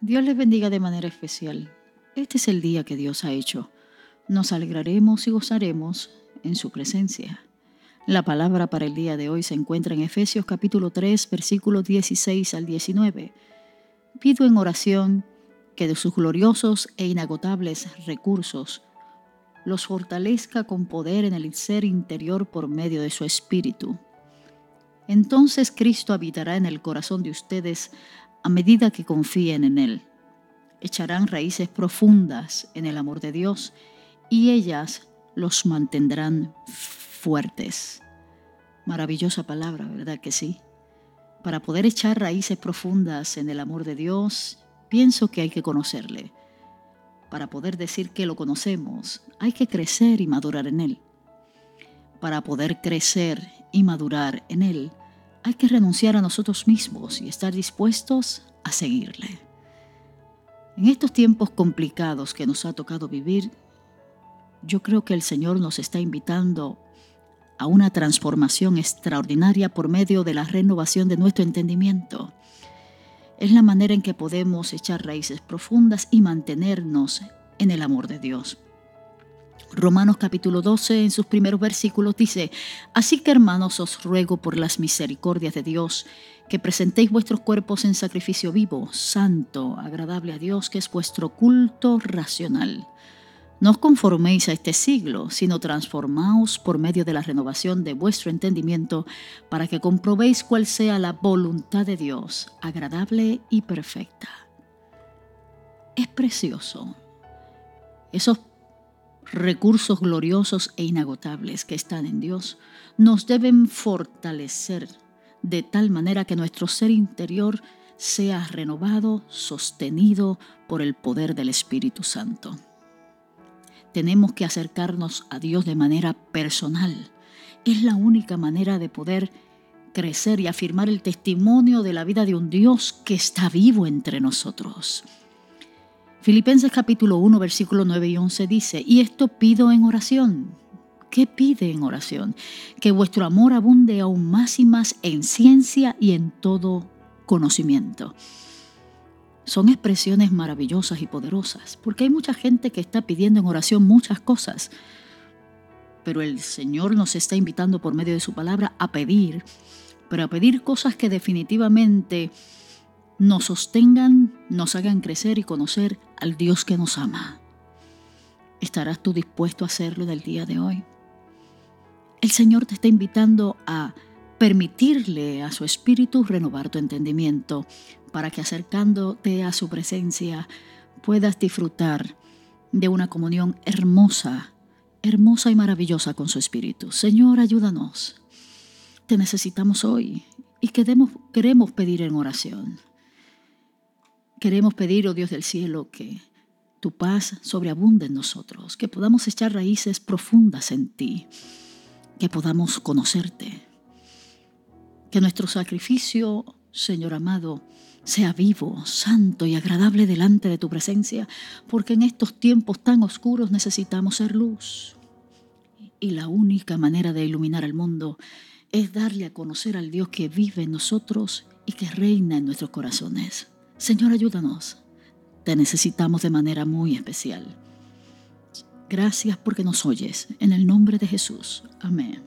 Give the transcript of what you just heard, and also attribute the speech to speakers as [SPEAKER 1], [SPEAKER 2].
[SPEAKER 1] Dios les bendiga de manera especial. Este es el día que Dios ha hecho. Nos alegraremos y gozaremos en su presencia. La palabra para el día de hoy se encuentra en Efesios capítulo 3, versículos 16 al 19. Pido en oración que de sus gloriosos e inagotables recursos los fortalezca con poder en el ser interior por medio de su espíritu. Entonces Cristo habitará en el corazón de ustedes a medida que confíen en Él. Echarán raíces profundas en el amor de Dios y ellas los mantendrán fuertes. Maravillosa palabra, ¿verdad que sí? Para poder echar raíces profundas en el amor de Dios, pienso que hay que conocerle. Para poder decir que lo conocemos, hay que crecer y madurar en Él. Para poder crecer y madurar en Él, hay que renunciar a nosotros mismos y estar dispuestos a seguirle. En estos tiempos complicados que nos ha tocado vivir, yo creo que el Señor nos está invitando a una transformación extraordinaria por medio de la renovación de nuestro entendimiento. Es la manera en que podemos echar raíces profundas y mantenernos en el amor de Dios. Romanos capítulo 12 en sus primeros versículos dice, Así que hermanos os ruego por las misericordias de Dios que presentéis vuestros cuerpos en sacrificio vivo, santo, agradable a Dios, que es vuestro culto racional. No os conforméis a este siglo, sino transformaos por medio de la renovación de vuestro entendimiento para que comprobéis cuál sea la voluntad de Dios, agradable y perfecta. Es precioso. Esos recursos gloriosos e inagotables que están en Dios nos deben fortalecer de tal manera que nuestro ser interior sea renovado, sostenido por el poder del Espíritu Santo. Tenemos que acercarnos a Dios de manera personal. Es la única manera de poder crecer y afirmar el testimonio de la vida de un Dios que está vivo entre nosotros. Filipenses capítulo 1, versículo 9 y 11 dice, y esto pido en oración. ¿Qué pide en oración? Que vuestro amor abunde aún más y más en ciencia y en todo conocimiento. Son expresiones maravillosas y poderosas, porque hay mucha gente que está pidiendo en oración muchas cosas, pero el Señor nos está invitando por medio de su palabra a pedir, pero a pedir cosas que definitivamente nos sostengan, nos hagan crecer y conocer al Dios que nos ama. ¿Estarás tú dispuesto a hacerlo en el día de hoy? El Señor te está invitando a permitirle a su espíritu renovar tu entendimiento para que acercándote a su presencia puedas disfrutar de una comunión hermosa, hermosa y maravillosa con su espíritu. Señor, ayúdanos. Te necesitamos hoy y queremos, queremos pedir en oración. Queremos pedir, oh Dios del cielo, que tu paz sobreabunde en nosotros, que podamos echar raíces profundas en ti, que podamos conocerte, que nuestro sacrificio, Señor amado, sea vivo, santo y agradable delante de tu presencia, porque en estos tiempos tan oscuros necesitamos ser luz. Y la única manera de iluminar al mundo es darle a conocer al Dios que vive en nosotros y que reina en nuestros corazones. Señor, ayúdanos. Te necesitamos de manera muy especial. Gracias porque nos oyes. En el nombre de Jesús. Amén.